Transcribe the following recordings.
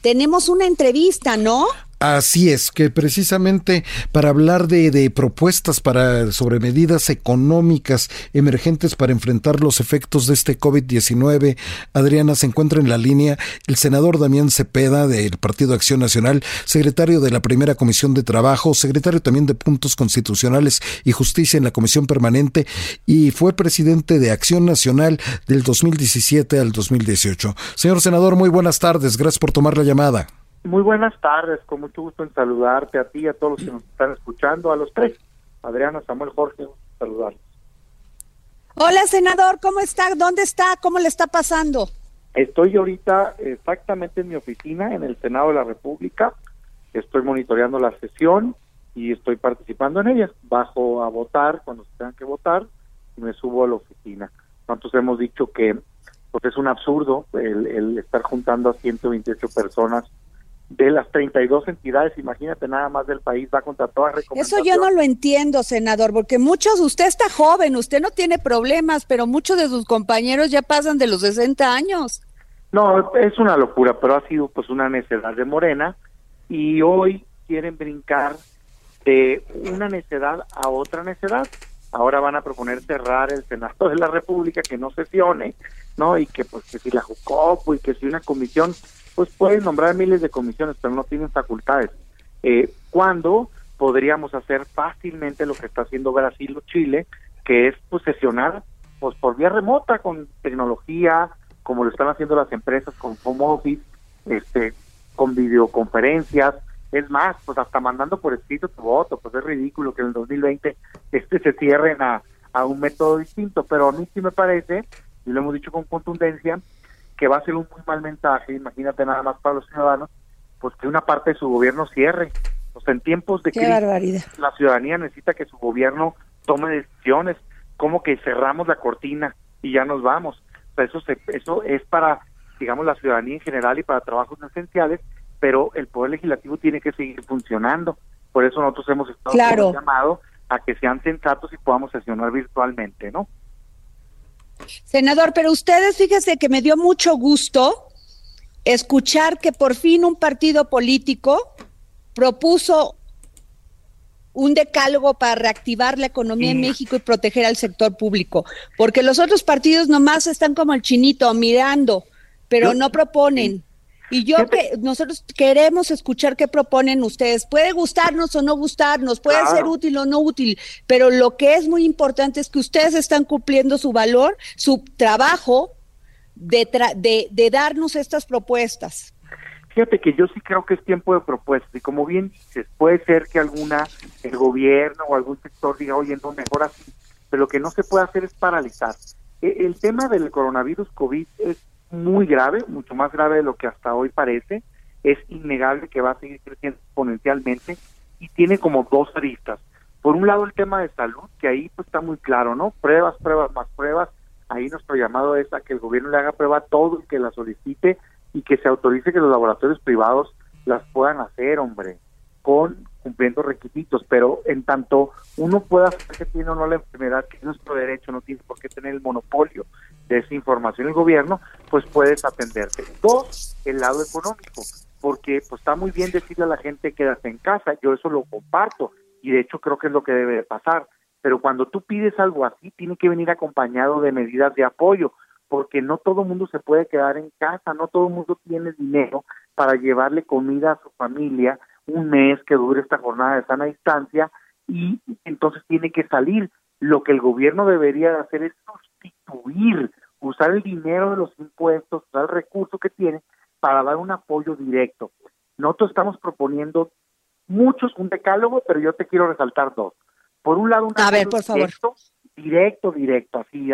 Tenemos una entrevista, ¿no? Así es, que precisamente para hablar de, de, propuestas para, sobre medidas económicas emergentes para enfrentar los efectos de este COVID-19, Adriana, se encuentra en la línea el senador Damián Cepeda del Partido Acción Nacional, secretario de la Primera Comisión de Trabajo, secretario también de Puntos Constitucionales y Justicia en la Comisión Permanente y fue presidente de Acción Nacional del 2017 al 2018. Señor senador, muy buenas tardes, gracias por tomar la llamada. Muy buenas tardes, con mucho gusto en saludarte a ti, a todos los que nos están escuchando, a los tres. Adriana, Samuel, Jorge, saludarlos. Hola, senador, ¿cómo está? ¿Dónde está? ¿Cómo le está pasando? Estoy ahorita exactamente en mi oficina, en el Senado de la República. Estoy monitoreando la sesión y estoy participando en ella. Bajo a votar cuando se tengan que votar y me subo a la oficina. Nosotros hemos dicho que pues es un absurdo el, el estar juntando a 128 personas de las 32 entidades, imagínate nada más del país, va contra todas recomendaciones. Eso yo no lo entiendo, senador, porque muchos, usted está joven, usted no tiene problemas, pero muchos de sus compañeros ya pasan de los 60 años. No, es una locura, pero ha sido pues una necedad de Morena y hoy quieren brincar de una necedad a otra necedad. Ahora van a proponer cerrar el Senado de la República, que no sesione, ¿no? Y que pues que si la JUCOPO y que si una comisión pues pueden nombrar miles de comisiones, pero no tienen facultades. Eh, ¿Cuándo podríamos hacer fácilmente lo que está haciendo Brasil o Chile, que es pues sesionar pues por vía remota con tecnología, como lo están haciendo las empresas con home office, este, con videoconferencias, es más, pues hasta mandando por escrito tu voto, pues es ridículo que en el 2020 este se cierren a, a un método distinto, pero a mí sí me parece, y lo hemos dicho con contundencia, que va a ser un muy mal mensaje, imagínate nada más para los ciudadanos, pues que una parte de su gobierno cierre. Pues en tiempos de crisis, la ciudadanía necesita que su gobierno tome decisiones, como que cerramos la cortina y ya nos vamos. O sea, eso, se, eso es para, digamos, la ciudadanía en general y para trabajos esenciales, pero el Poder Legislativo tiene que seguir funcionando. Por eso nosotros hemos estado claro. llamado a que sean sensatos y podamos sesionar virtualmente, ¿no? Senador, pero ustedes fíjese que me dio mucho gusto escuchar que por fin un partido político propuso un decálogo para reactivar la economía en México y proteger al sector público, porque los otros partidos nomás están como el chinito mirando, pero no proponen. Y yo que nosotros queremos escuchar qué proponen ustedes. Puede gustarnos o no gustarnos, puede ser útil o no útil, pero lo que es muy importante es que ustedes están cumpliendo su valor, su trabajo de, de, de darnos estas propuestas. Fíjate que yo sí creo que es tiempo de propuestas y como bien dices, puede ser que alguna, el gobierno o algún sector diga, oye, no, mejor así, pero lo que no se puede hacer es paralizar. E, el tema del coronavirus COVID es muy grave, mucho más grave de lo que hasta hoy parece. Es innegable que va a seguir creciendo exponencialmente y tiene como dos aristas. Por un lado el tema de salud, que ahí pues está muy claro, ¿no? Pruebas, pruebas, más pruebas. Ahí nuestro llamado es a que el gobierno le haga prueba a todo el que la solicite y que se autorice que los laboratorios privados las puedan hacer, hombre, con cumpliendo requisitos, pero en tanto uno pueda saber que tiene o no la enfermedad, que es nuestro derecho, no tiene por qué tener el monopolio de esa información el gobierno, pues puedes atenderte. Dos, el lado económico, porque pues está muy bien decirle a la gente quédate en casa, yo eso lo comparto y de hecho creo que es lo que debe de pasar, pero cuando tú pides algo así tiene que venir acompañado de medidas de apoyo, porque no todo el mundo se puede quedar en casa, no todo el mundo tiene dinero para llevarle comida a su familia un mes que dure esta jornada de sana distancia y entonces tiene que salir. Lo que el gobierno debería de hacer es sustituir, usar el dinero de los impuestos, usar el recurso que tiene para dar un apoyo directo. Nosotros estamos proponiendo muchos, un decálogo, pero yo te quiero resaltar dos. Por un lado, un a ver, por favor. directo, directo, directo, así.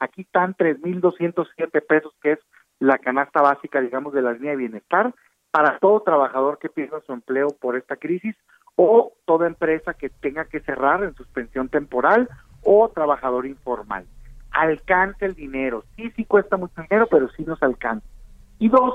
Aquí están 3.207 pesos, que es la canasta básica, digamos, de la línea de bienestar para todo trabajador que pierda su empleo por esta crisis o toda empresa que tenga que cerrar en suspensión temporal o trabajador informal. Alcance el dinero. Sí, sí cuesta mucho dinero, pero sí nos alcanza. Y dos,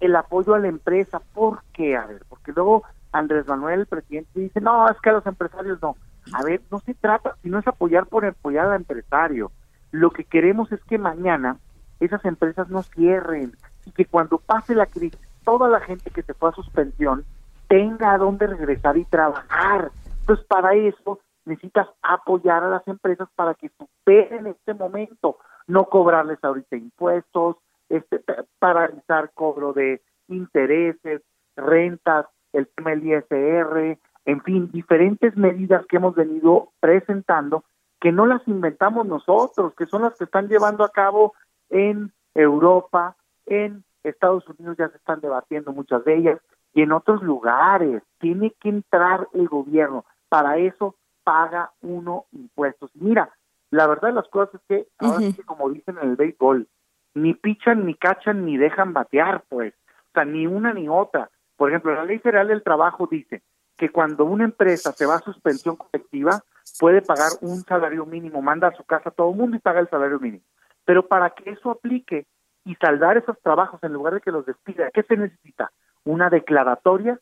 el apoyo a la empresa. ¿Por qué? A ver, porque luego Andrés Manuel, el presidente, dice, no, es que a los empresarios no. A ver, no se trata, sino es apoyar por apoyar al empresario. Lo que queremos es que mañana esas empresas no cierren y que cuando pase la crisis, toda la gente que se fue a suspensión tenga a dónde regresar y trabajar. Entonces, para eso necesitas apoyar a las empresas para que superen este momento, no cobrarles ahorita impuestos, este, paralizar cobro de intereses, rentas, el tema del ISR, en fin, diferentes medidas que hemos venido presentando que no las inventamos nosotros, que son las que están llevando a cabo en Europa, en Estados Unidos ya se están debatiendo muchas de ellas y en otros lugares. Tiene que entrar el gobierno. Para eso paga uno impuestos. Mira, la verdad de las cosas es que ahora sí, como dicen en el béisbol, ni pichan, ni cachan, ni dejan batear, pues. O sea, ni una ni otra. Por ejemplo, la Ley Federal del Trabajo dice que cuando una empresa se va a suspensión colectiva, puede pagar un salario mínimo, manda a su casa a todo el mundo y paga el salario mínimo. Pero para que eso aplique y saldar esos trabajos en lugar de que los despida, ¿qué se necesita? Una declaratoria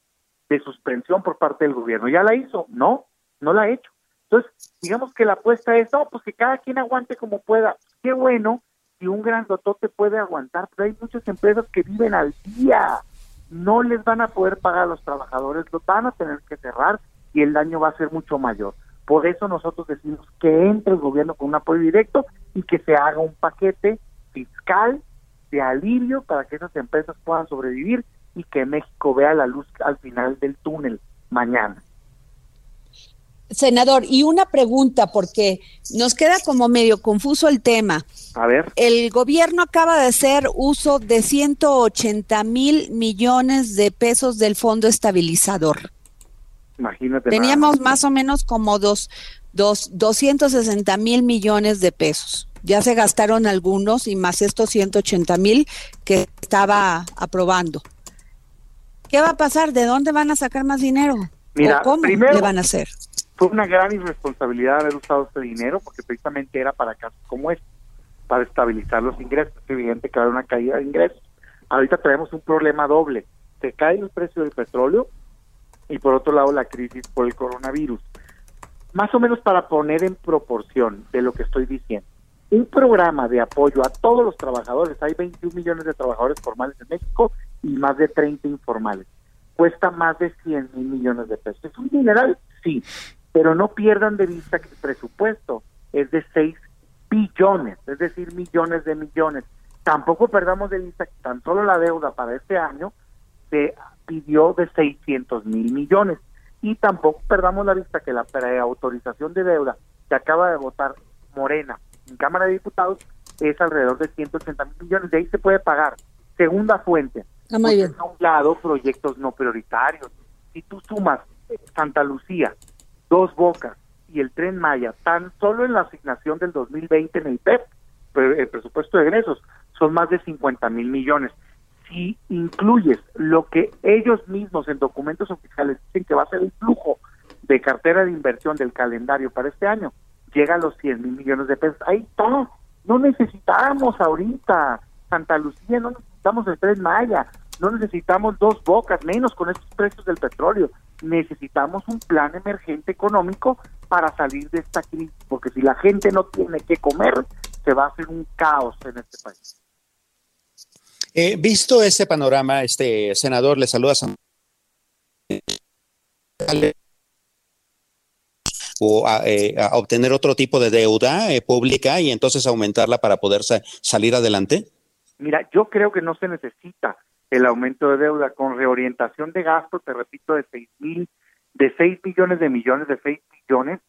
de suspensión por parte del gobierno. ¿Ya la hizo? No, no la ha hecho. Entonces, digamos que la apuesta es, no, pues que cada quien aguante como pueda. Qué bueno si un gran te puede aguantar, pero hay muchas empresas que viven al día. No les van a poder pagar a los trabajadores, los van a tener que cerrar y el daño va a ser mucho mayor. Por eso nosotros decimos que entre el gobierno con un apoyo directo y que se haga un paquete fiscal de alivio para que esas empresas puedan sobrevivir y que México vea la luz al final del túnel mañana. Senador, y una pregunta, porque nos queda como medio confuso el tema. A ver. El gobierno acaba de hacer uso de 180 mil millones de pesos del fondo estabilizador. Imagínate. Teníamos más o menos como dos, dos, 260 mil millones de pesos. Ya se gastaron algunos y más estos 180 mil que estaba aprobando. ¿Qué va a pasar? ¿De dónde van a sacar más dinero? Mira, ¿Cómo le van a hacer? Fue una gran irresponsabilidad haber usado este dinero porque precisamente era para casos como este, para estabilizar los ingresos. Es evidente que va a haber una caída de ingresos. Ahorita tenemos un problema doble. Se cae el precio del petróleo y por otro lado la crisis por el coronavirus. Más o menos para poner en proporción de lo que estoy diciendo. Un programa de apoyo a todos los trabajadores, hay 21 millones de trabajadores formales en México y más de 30 informales. Cuesta más de 100 mil millones de pesos. ¿Es un dineral? Sí, pero no pierdan de vista que el presupuesto es de 6 billones, es decir, millones de millones. Tampoco perdamos de vista que tan solo la deuda para este año se pidió de 600 mil millones. Y tampoco perdamos la vista que la preautorización de deuda que acaba de votar Morena en Cámara de Diputados es alrededor de 180 mil millones. De ahí se puede pagar. Segunda fuente. Ah, muy bien. A un lado, proyectos no prioritarios. Si tú sumas Santa Lucía, Dos Bocas y el Tren Maya, tan solo en la asignación del 2020 en el PEP, el presupuesto de egresos, son más de 50 mil millones si incluyes lo que ellos mismos en documentos oficiales dicen que va a ser el flujo de cartera de inversión del calendario para este año, llega a los 100 mil millones de pesos. Ahí está. No necesitamos ahorita Santa Lucía, no necesitamos el Tren Maya, no necesitamos dos bocas, menos con estos precios del petróleo. Necesitamos un plan emergente económico para salir de esta crisis, porque si la gente no tiene que comer, se va a hacer un caos en este país. Eh, visto este panorama, este senador le saluda a o eh, a, obtener otro tipo de deuda eh, pública y entonces aumentarla para poder salir adelante? Mira, yo creo que no se necesita el aumento de deuda con reorientación de gasto, te repito, de seis mil, de 6 millones de millones, de 6 millones,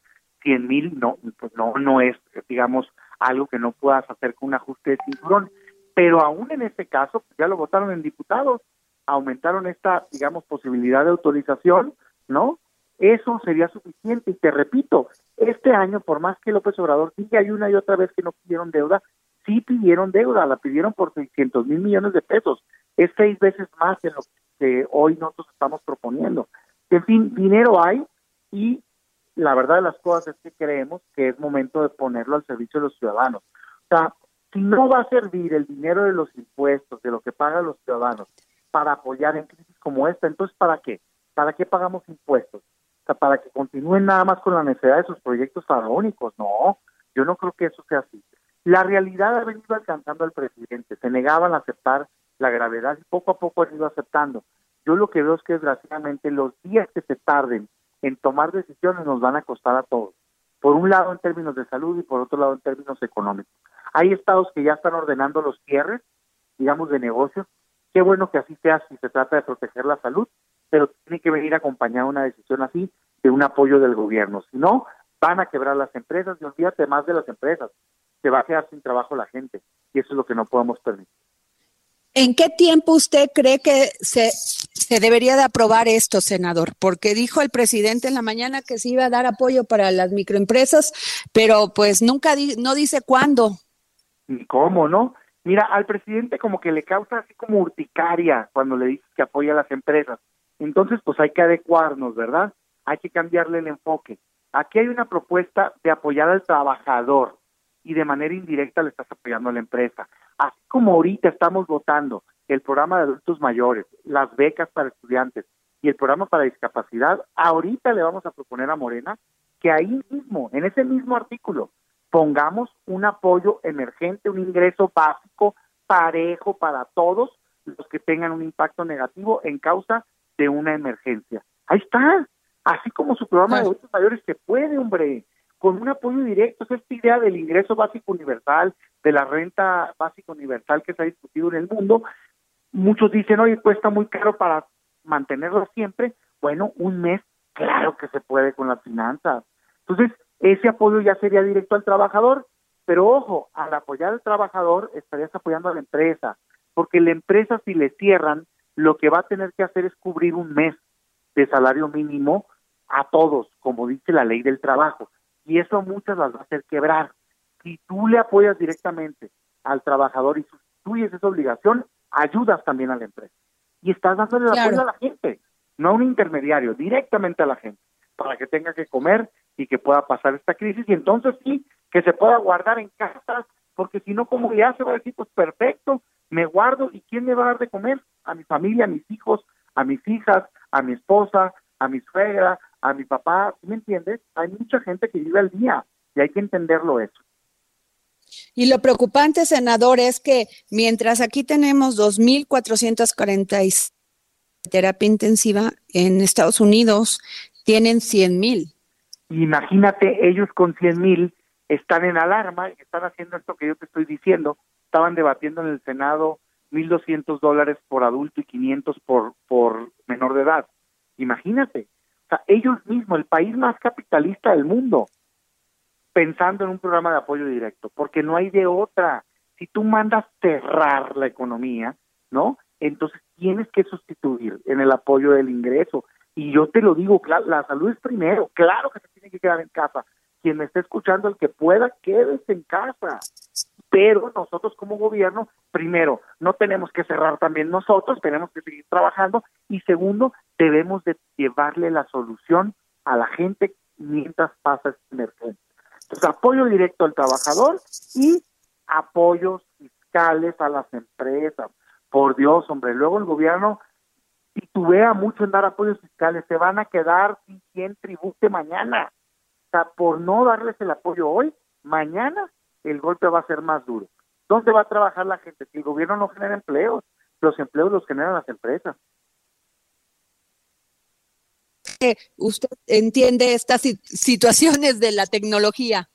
100 mil, no, pues no, no es, digamos, algo que no puedas hacer con un ajuste de cinturón pero aún en este caso, pues, ya lo votaron en diputados, aumentaron esta, digamos, posibilidad de autorización, ¿no? Eso sería suficiente. Y te repito, este año, por más que López Obrador diga y una y otra vez que no pidieron deuda, sí pidieron deuda, la pidieron por 600 mil millones de pesos. Es seis veces más de lo que hoy nosotros estamos proponiendo. En fin, dinero hay y la verdad de las cosas es que creemos que es momento de ponerlo al servicio de los ciudadanos. O sea, si no va a servir el dinero de los impuestos, de lo que pagan los ciudadanos, para apoyar en crisis como esta, entonces ¿para qué? ¿Para qué pagamos impuestos? O sea, para que continúen nada más con la necesidad de sus proyectos faraónicos. No, yo no creo que eso sea así. La realidad ha venido alcanzando al presidente, se negaban a aceptar la gravedad y poco a poco han ido aceptando. Yo lo que veo es que desgraciadamente los días que se tarden en tomar decisiones nos van a costar a todos. Por un lado en términos de salud y por otro lado en términos económicos. Hay estados que ya están ordenando los cierres, digamos, de negocios. Qué bueno que así sea si se trata de proteger la salud, pero tiene que venir acompañada una decisión así de un apoyo del gobierno. Si no, van a quebrar las empresas y olvídate más de las empresas. Se va a quedar sin trabajo la gente y eso es lo que no podemos permitir. ¿En qué tiempo usted cree que se, debería de aprobar esto, senador? Porque dijo el presidente en la mañana que se iba a dar apoyo para las microempresas, pero pues nunca no dice cuándo. Cómo, ¿no? Mira, al presidente como que le causa así como urticaria cuando le dice que apoya a las empresas. Entonces, pues hay que adecuarnos, ¿verdad? Hay que cambiarle el enfoque. Aquí hay una propuesta de apoyar al trabajador y de manera indirecta le estás apoyando a la empresa. Así como ahorita estamos votando el programa de adultos mayores, las becas para estudiantes y el programa para discapacidad, ahorita le vamos a proponer a Morena que ahí mismo, en ese mismo artículo, pongamos un apoyo emergente, un ingreso básico parejo para todos los que tengan un impacto negativo en causa de una emergencia. Ahí está, así como su programa de adultos mayores se puede, hombre, con un apoyo directo, es esta idea del ingreso básico universal, de la renta básica universal que se ha discutido en el mundo. Muchos dicen, oye, cuesta muy caro para mantenerlo siempre. Bueno, un mes, claro que se puede con las finanzas. Entonces, ese apoyo ya sería directo al trabajador, pero ojo, al apoyar al trabajador estarías apoyando a la empresa, porque la empresa si le cierran, lo que va a tener que hacer es cubrir un mes de salario mínimo a todos, como dice la ley del trabajo, y eso muchas las va a hacer quebrar si tú le apoyas directamente al trabajador y sustituyes esa obligación, ayudas también a la empresa. Y estás dándole el apoyo a la gente, no a un intermediario, directamente a la gente, para que tenga que comer y que pueda pasar esta crisis. Y entonces sí, que se pueda guardar en casa, porque si no, como ya se va a decir, pues perfecto, me guardo y ¿quién me va a dar de comer? A mi familia, a mis hijos, a mis hijas, a mi esposa, a mi suegra, a mi papá, ¿me entiendes? Hay mucha gente que vive al día y hay que entenderlo eso. Y lo preocupante, senador, es que mientras aquí tenemos 2.440 terapia intensiva, en Estados Unidos tienen 100.000. Imagínate, ellos con 100.000 están en alarma y están haciendo esto que yo te estoy diciendo. Estaban debatiendo en el Senado 1.200 dólares por adulto y 500 por, por menor de edad. Imagínate. Ellos mismos, el país más capitalista del mundo, pensando en un programa de apoyo directo, porque no hay de otra. Si tú mandas cerrar la economía, ¿no? Entonces tienes que sustituir en el apoyo del ingreso. Y yo te lo digo, la salud es primero, claro que se tiene que quedar en casa. Quien me esté escuchando, el que pueda, quédese en casa. Pero nosotros como gobierno, primero, no tenemos que cerrar también nosotros, tenemos que seguir trabajando. Y segundo, debemos de llevarle la solución a la gente mientras pasa esta emergencia apoyo directo al trabajador y apoyos fiscales a las empresas. Por Dios, hombre, luego el gobierno titubea mucho en dar apoyos fiscales, se van a quedar sin quien tribute mañana. O sea, por no darles el apoyo hoy, mañana el golpe va a ser más duro. ¿Dónde va a trabajar la gente? Si el gobierno no genera empleos, los empleos los generan las empresas. usted entiende estas situaciones de la tecnología?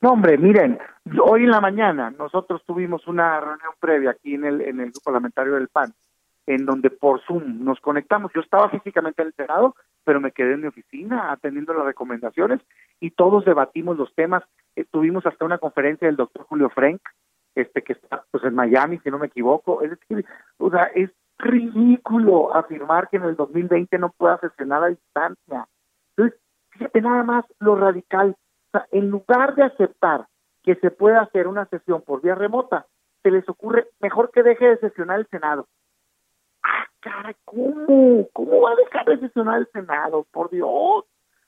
No, hombre, miren, hoy en la mañana nosotros tuvimos una reunión previa aquí en el, en el grupo parlamentario del PAN, en donde por Zoom nos conectamos. Yo estaba físicamente en el Senado, pero me quedé en mi oficina atendiendo las recomendaciones y todos debatimos los temas. Eh, tuvimos hasta una conferencia del doctor Julio Frank, este que está pues en Miami, si no me equivoco. Es decir, o sea, es ridículo afirmar que en el 2020 no pueda sesionar a distancia. Entonces, fíjate nada más lo radical. O sea, en lugar de aceptar que se pueda hacer una sesión por vía remota, se les ocurre mejor que deje de sesionar el Senado. Cara, ¿cómo? ¿Cómo va a dejar de sesionar el Senado? Por Dios.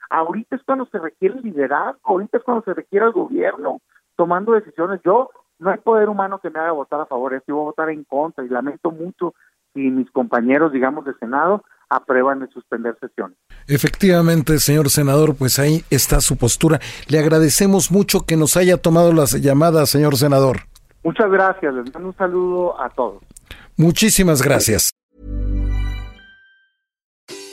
Ahorita es cuando se requiere el liderazgo, ahorita es cuando se requiere el gobierno tomando decisiones. Yo no hay poder humano que me haga votar a favor, yo voy a votar en contra y lamento mucho si mis compañeros, digamos, de Senado aprueban de suspender sesiones. Efectivamente, señor senador, pues ahí está su postura. Le agradecemos mucho que nos haya tomado las llamadas, señor senador. Muchas gracias, les mando un saludo a todos. Muchísimas gracias.